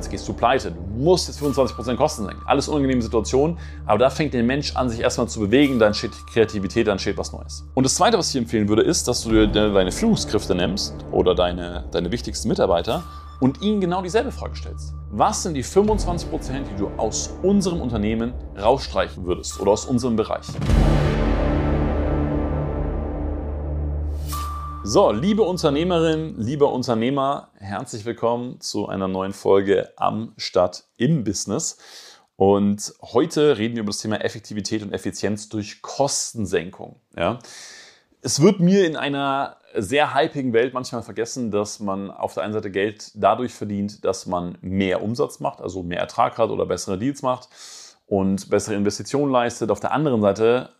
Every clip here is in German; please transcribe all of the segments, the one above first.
jetzt gehst du pleite, du musst jetzt 25% Kosten senken. Alles unangenehme Situationen, aber da fängt der Mensch an, sich erstmal zu bewegen, dann entsteht Kreativität, dann entsteht was Neues. Und das Zweite, was ich empfehlen würde, ist, dass du dir deine Führungskräfte nimmst oder deine, deine wichtigsten Mitarbeiter und ihnen genau dieselbe Frage stellst. Was sind die 25%, die du aus unserem Unternehmen rausstreichen würdest oder aus unserem Bereich? So, liebe Unternehmerin, lieber Unternehmer, herzlich willkommen zu einer neuen Folge am Stadt im Business. Und heute reden wir über das Thema Effektivität und Effizienz durch Kostensenkung. Ja. Es wird mir in einer sehr hypigen Welt manchmal vergessen, dass man auf der einen Seite Geld dadurch verdient, dass man mehr Umsatz macht, also mehr Ertrag hat oder bessere Deals macht und bessere Investitionen leistet. Auf der anderen Seite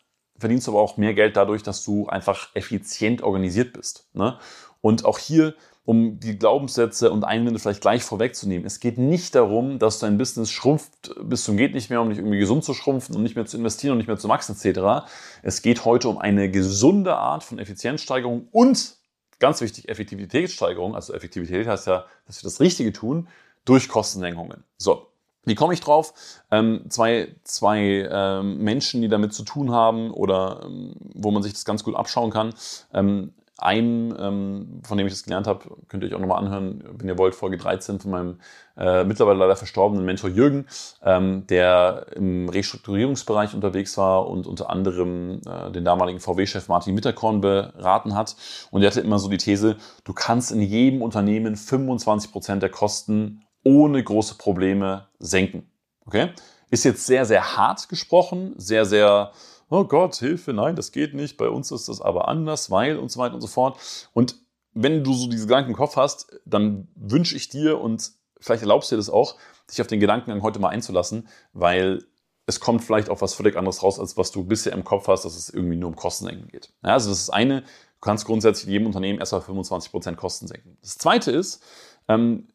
verdienst du aber auch mehr Geld dadurch, dass du einfach effizient organisiert bist. Ne? Und auch hier, um die Glaubenssätze und Einwände vielleicht gleich vorwegzunehmen, es geht nicht darum, dass dein Business schrumpft bis zum geht nicht mehr, um nicht irgendwie gesund zu schrumpfen und nicht mehr zu investieren und nicht mehr zu wachsen etc. Es geht heute um eine gesunde Art von Effizienzsteigerung und ganz wichtig Effektivitätssteigerung. Also Effektivität heißt ja, dass wir das Richtige tun durch Kostensenkungen. So, wie komme ich drauf? Ähm, zwei zwei ähm, Menschen, die damit zu tun haben oder ähm, wo man sich das ganz gut abschauen kann. Ähm, ein, ähm, von dem ich das gelernt habe, könnt ihr euch auch nochmal anhören, wenn ihr wollt, Folge 13 von meinem äh, mittlerweile leider verstorbenen Mentor Jürgen, ähm, der im Restrukturierungsbereich unterwegs war und unter anderem äh, den damaligen VW-Chef Martin Mitterkorn beraten hat. Und er hatte immer so die These, du kannst in jedem Unternehmen 25 Prozent der Kosten ohne große Probleme senken. Okay? Ist jetzt sehr, sehr hart gesprochen, sehr, sehr, oh Gott, Hilfe, nein, das geht nicht, bei uns ist das aber anders, weil und so weiter und so fort. Und wenn du so diese Gedanken im Kopf hast, dann wünsche ich dir und vielleicht erlaubst du dir das auch, dich auf den Gedankengang heute mal einzulassen, weil es kommt vielleicht auch was völlig anderes raus, als was du bisher im Kopf hast, dass es irgendwie nur um Kostensenken geht. Ja, also das ist eine, du kannst grundsätzlich in jedem Unternehmen erstmal 25% Kosten senken. Das zweite ist, ähm,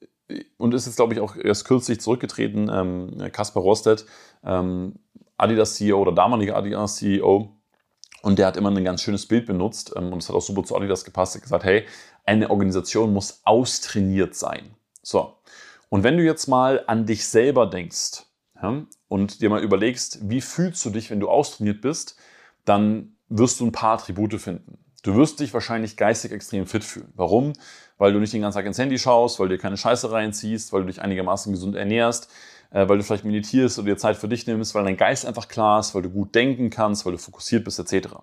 und ist jetzt, glaube ich, auch erst kürzlich zurückgetreten, ähm, Kaspar Rostedt, ähm, Adidas CEO oder damaliger Adidas CEO. Und der hat immer ein ganz schönes Bild benutzt ähm, und es hat auch super zu Adidas gepasst. Er hat gesagt, hey, eine Organisation muss austrainiert sein. So. Und wenn du jetzt mal an dich selber denkst ja, und dir mal überlegst, wie fühlst du dich, wenn du austrainiert bist, dann wirst du ein paar Attribute finden. Du wirst dich wahrscheinlich geistig extrem fit fühlen. Warum? Weil du nicht den ganzen Tag ins Handy schaust, weil du dir keine Scheiße reinziehst, weil du dich einigermaßen gesund ernährst, äh, weil du vielleicht meditierst oder dir Zeit für dich nimmst, weil dein Geist einfach klar ist, weil du gut denken kannst, weil du fokussiert bist, etc.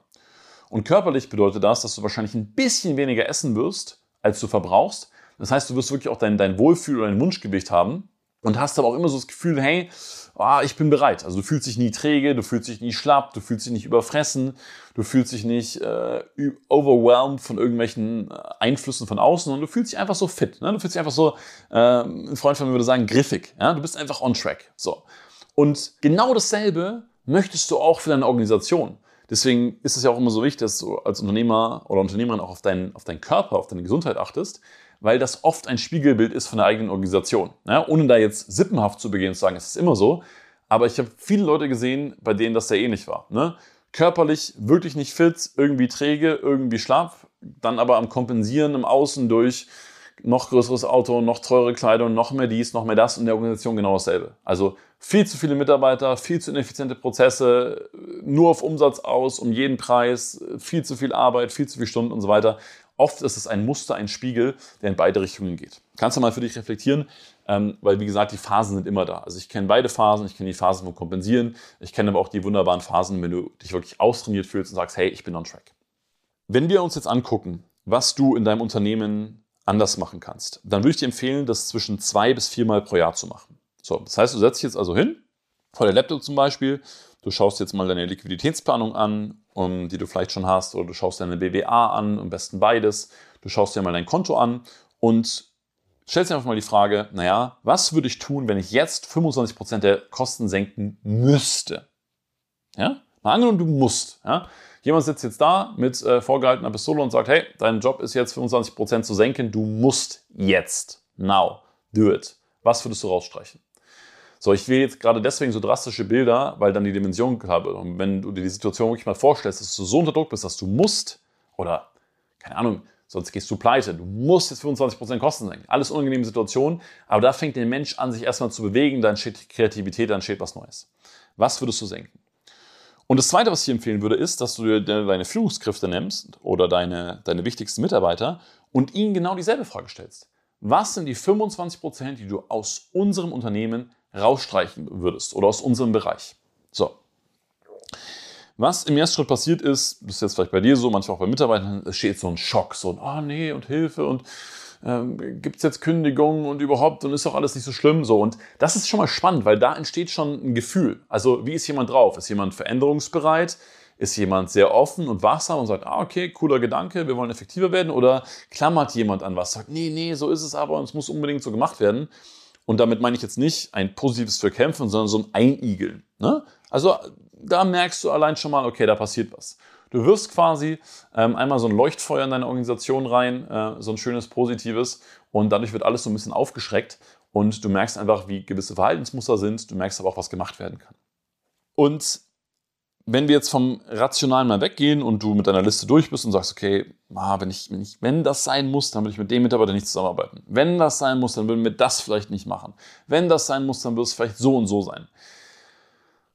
Und körperlich bedeutet das, dass du wahrscheinlich ein bisschen weniger essen wirst, als du verbrauchst. Das heißt, du wirst wirklich auch dein, dein Wohlfühl oder dein Wunschgewicht haben und hast aber auch immer so das Gefühl, hey, oh, ich bin bereit. Also du fühlst dich nie träge, du fühlst dich nie schlapp, du fühlst dich nicht überfressen, du fühlst dich nicht äh, overwhelmed von irgendwelchen äh, Einflüssen von außen, sondern du fühlst dich einfach so fit. Ne? Du fühlst dich einfach so, äh, ein Freund von mir würde sagen, griffig. Ja? Du bist einfach on track. So. Und genau dasselbe möchtest du auch für deine Organisation. Deswegen ist es ja auch immer so wichtig, dass du als Unternehmer oder Unternehmerin auch auf deinen, auf deinen Körper, auf deine Gesundheit achtest, weil das oft ein Spiegelbild ist von der eigenen Organisation. Ja, ohne da jetzt sippenhaft zu begehen und zu sagen, es ist immer so. Aber ich habe viele Leute gesehen, bei denen das sehr ähnlich war. Ne? Körperlich wirklich nicht fit, irgendwie träge, irgendwie schlapp, dann aber am Kompensieren im Außen durch noch größeres Auto, noch teure Kleidung, noch mehr dies, noch mehr das und der Organisation genau dasselbe. Also viel zu viele Mitarbeiter, viel zu ineffiziente Prozesse, nur auf Umsatz aus, um jeden Preis, viel zu viel Arbeit, viel zu viele Stunden und so weiter. Oft ist es ein Muster, ein Spiegel, der in beide Richtungen geht. Kannst du mal für dich reflektieren, ähm, weil wie gesagt, die Phasen sind immer da. Also ich kenne beide Phasen, ich kenne die Phasen vom Kompensieren, ich kenne aber auch die wunderbaren Phasen, wenn du dich wirklich austrainiert fühlst und sagst, hey, ich bin on track. Wenn wir uns jetzt angucken, was du in deinem Unternehmen anders machen kannst, dann würde ich dir empfehlen, das zwischen zwei bis viermal pro Jahr zu machen. So, das heißt, du setzt dich jetzt also hin, vor der Laptop zum Beispiel, du schaust jetzt mal deine Liquiditätsplanung an um, die du vielleicht schon hast, oder du schaust dir eine BWA an, am besten beides. Du schaust dir mal dein Konto an und stellst dir einfach mal die Frage, naja, was würde ich tun, wenn ich jetzt 25% der Kosten senken müsste? Ja? Mal angenommen, du musst. Ja? Jemand sitzt jetzt da mit äh, vorgehaltener Pistole und sagt, hey, dein Job ist jetzt 25% zu senken, du musst jetzt. Now. Do it. Was würdest du rausstreichen? So, ich will jetzt gerade deswegen so drastische Bilder, weil dann die Dimension klar wird. Und wenn du dir die Situation wirklich mal vorstellst, dass du so unter Druck bist, dass du musst, oder keine Ahnung, sonst gehst du pleite. Du musst jetzt 25% Kosten senken. Alles unangenehme Situationen, aber da fängt der Mensch an, sich erstmal zu bewegen, dann steht Kreativität, dann steht was Neues. Was würdest du senken? Und das Zweite, was ich empfehlen würde, ist, dass du dir deine Führungskräfte nimmst oder deine, deine wichtigsten Mitarbeiter und ihnen genau dieselbe Frage stellst. Was sind die 25%, die du aus unserem Unternehmen rausstreichen würdest oder aus unserem Bereich? So. Was im ersten Schritt passiert ist, das ist jetzt vielleicht bei dir so, manchmal auch bei Mitarbeitern, es steht so ein Schock, so ein, oh nee und Hilfe und ähm, gibt es jetzt Kündigungen und überhaupt und ist doch alles nicht so schlimm so. Und das ist schon mal spannend, weil da entsteht schon ein Gefühl. Also wie ist jemand drauf? Ist jemand veränderungsbereit? Ist jemand sehr offen und wachsam und sagt, ah, okay, cooler Gedanke, wir wollen effektiver werden? Oder klammert jemand an was, sagt, nee, nee, so ist es aber und es muss unbedingt so gemacht werden? Und damit meine ich jetzt nicht ein positives Verkämpfen, sondern so ein Einigeln. Ne? Also da merkst du allein schon mal, okay, da passiert was. Du wirst quasi ähm, einmal so ein Leuchtfeuer in deine Organisation rein, äh, so ein schönes Positives und dadurch wird alles so ein bisschen aufgeschreckt und du merkst einfach, wie gewisse Verhaltensmuster sind, du merkst aber auch, was gemacht werden kann. Und wenn wir jetzt vom Rationalen mal weggehen und du mit deiner Liste durch bist und sagst, okay, ah, wenn, ich, wenn, ich, wenn das sein muss, dann will ich mit dem Mitarbeiter nicht zusammenarbeiten. Wenn das sein muss, dann würden wir das vielleicht nicht machen. Wenn das sein muss, dann wird es vielleicht so und so sein.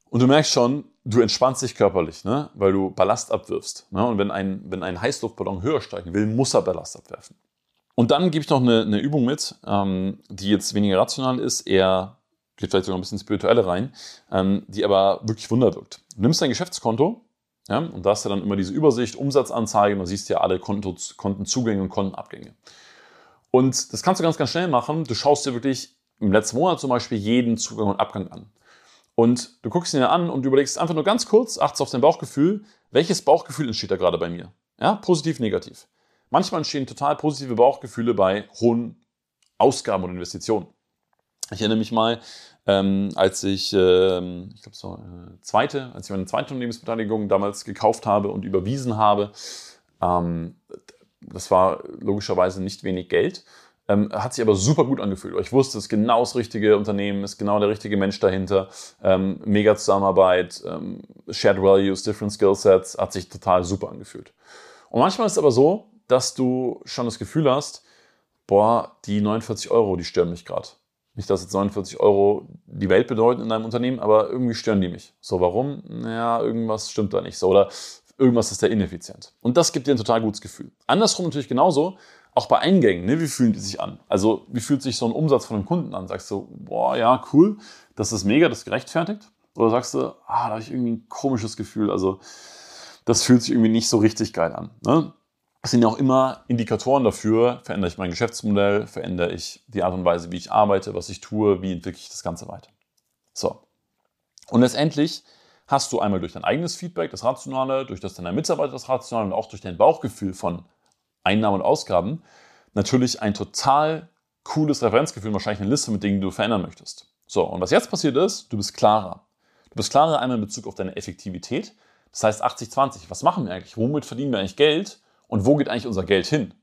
Und du merkst schon, du entspannst dich körperlich, ne? weil du Ballast abwirfst. Ne? Und wenn ein, wenn ein Heißluftballon höher steigen will, muss er Ballast abwerfen. Und dann gebe ich noch eine, eine Übung mit, ähm, die jetzt weniger rational ist, eher geht vielleicht sogar ein bisschen spirituelle rein, ähm, die aber wirklich Wunder wirkt. Du nimmst dein Geschäftskonto ja, und da hast du dann immer diese Übersicht, Umsatzanzeige und du siehst ja alle Konto, Kontenzugänge und Kontenabgänge. Und das kannst du ganz, ganz schnell machen. Du schaust dir wirklich im letzten Monat zum Beispiel jeden Zugang und Abgang an. Und du guckst ihn dir an und überlegst einfach nur ganz kurz, achtest auf dein Bauchgefühl, welches Bauchgefühl entsteht da gerade bei mir? Ja, positiv, negativ. Manchmal entstehen total positive Bauchgefühle bei hohen Ausgaben und Investitionen. Ich erinnere mich mal, ähm, als ich, ähm, ich glaube, so äh, zweite, als ich meine zweite Unternehmensbeteiligung damals gekauft habe und überwiesen habe, ähm, das war logischerweise nicht wenig Geld. Ähm, hat sich aber super gut angefühlt. Ich wusste, es ist genau das richtige Unternehmen, ist genau der richtige Mensch dahinter. Ähm, mega Zusammenarbeit, ähm, Shared Values, Different Skill Sets, hat sich total super angefühlt. Und manchmal ist es aber so, dass du schon das Gefühl hast, boah, die 49 Euro, die stören mich gerade. Nicht, dass jetzt 49 Euro die Welt bedeuten in deinem Unternehmen, aber irgendwie stören die mich. So, warum? Naja, irgendwas stimmt da nicht so. Oder irgendwas ist da ineffizient. Und das gibt dir ein total gutes Gefühl. Andersrum natürlich genauso, auch bei Eingängen, ne, wie fühlen die sich an? Also, wie fühlt sich so ein Umsatz von einem Kunden an? Sagst du, boah, ja, cool, das ist mega, das ist gerechtfertigt? Oder sagst du, ah, da habe ich irgendwie ein komisches Gefühl, also, das fühlt sich irgendwie nicht so richtig geil an. Ne? Das sind ja auch immer Indikatoren dafür, verändere ich mein Geschäftsmodell, verändere ich die Art und Weise, wie ich arbeite, was ich tue, wie entwickle ich das Ganze weiter. So. Und letztendlich hast du einmal durch dein eigenes Feedback, das Rationale, durch das deiner Mitarbeiter das Rationale und auch durch dein Bauchgefühl von Einnahmen und Ausgaben, natürlich ein total cooles Referenzgefühl, wahrscheinlich eine Liste mit Dingen, die du verändern möchtest. So, und was jetzt passiert ist, du bist klarer. Du bist klarer einmal in Bezug auf deine Effektivität. Das heißt 80-20. Was machen wir eigentlich? Womit verdienen wir eigentlich Geld? Und wo geht eigentlich unser Geld hin?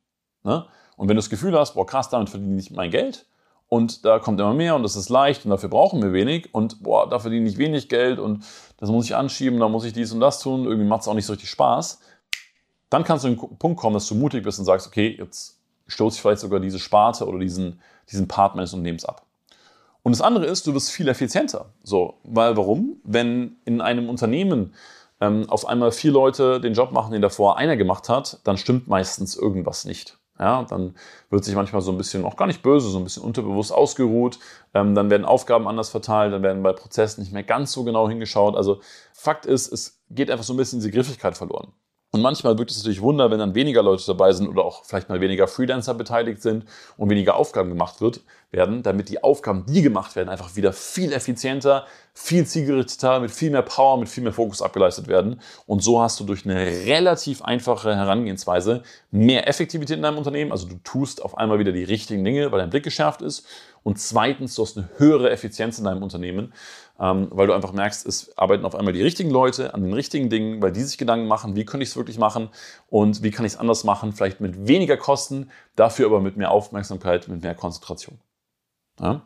Ne? Und wenn du das Gefühl hast, boah, krass, damit verdiene ich mein Geld und da kommt immer mehr und das ist leicht und dafür brauchen wir wenig und boah, da verdiene ich wenig Geld und das muss ich anschieben, da muss ich dies und das tun, irgendwie macht es auch nicht so richtig Spaß, dann kannst du an den Punkt kommen, dass du mutig bist und sagst, okay, jetzt stoße ich vielleicht sogar diese Sparte oder diesen, diesen Part meines Unternehmens ab. Und das andere ist, du wirst viel effizienter. So, weil warum? Wenn in einem Unternehmen ähm, auf einmal vier Leute den Job machen, den davor einer gemacht hat, dann stimmt meistens irgendwas nicht. Ja, dann wird sich manchmal so ein bisschen, auch gar nicht böse, so ein bisschen unterbewusst ausgeruht. Ähm, dann werden Aufgaben anders verteilt, dann werden bei Prozessen nicht mehr ganz so genau hingeschaut. Also Fakt ist, es geht einfach so ein bisschen diese Griffigkeit verloren. Und manchmal wirkt es natürlich Wunder, wenn dann weniger Leute dabei sind oder auch vielleicht mal weniger Freelancer beteiligt sind und weniger Aufgaben gemacht wird, werden, damit die Aufgaben, die gemacht werden, einfach wieder viel effizienter, viel zielgerichteter, mit viel mehr Power, mit viel mehr Fokus abgeleistet werden. Und so hast du durch eine relativ einfache Herangehensweise mehr Effektivität in deinem Unternehmen. Also du tust auf einmal wieder die richtigen Dinge, weil dein Blick geschärft ist. Und zweitens, du hast eine höhere Effizienz in deinem Unternehmen ähm, weil du einfach merkst, es arbeiten auf einmal die richtigen Leute an den richtigen Dingen, weil die sich Gedanken machen, wie könnte ich es wirklich machen und wie kann ich es anders machen, vielleicht mit weniger Kosten, dafür aber mit mehr Aufmerksamkeit, mit mehr Konzentration. Ja?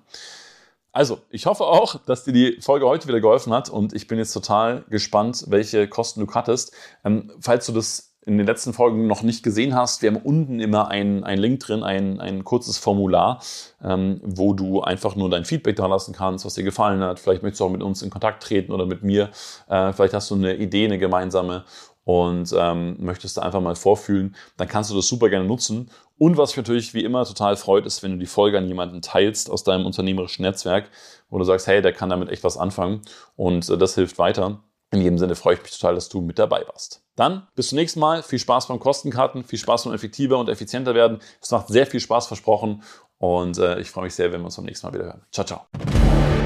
Also, ich hoffe auch, dass dir die Folge heute wieder geholfen hat und ich bin jetzt total gespannt, welche Kosten du hattest. Ähm, falls du das in den letzten Folgen noch nicht gesehen hast, wir haben unten immer einen Link drin, ein, ein kurzes Formular, ähm, wo du einfach nur dein Feedback da lassen kannst, was dir gefallen hat. Vielleicht möchtest du auch mit uns in Kontakt treten oder mit mir. Äh, vielleicht hast du eine Idee, eine gemeinsame und ähm, möchtest du einfach mal vorfühlen, dann kannst du das super gerne nutzen. Und was mich natürlich wie immer total freut, ist, wenn du die Folge an jemanden teilst aus deinem unternehmerischen Netzwerk, wo du sagst, hey, der kann damit echt was anfangen und äh, das hilft weiter. In jedem Sinne freue ich mich total, dass du mit dabei warst. Dann bis zum nächsten Mal. Viel Spaß beim Kostenkarten, viel Spaß beim effektiver und effizienter werden. Es macht sehr viel Spaß versprochen und äh, ich freue mich sehr, wenn wir uns beim nächsten Mal wieder hören. Ciao, ciao.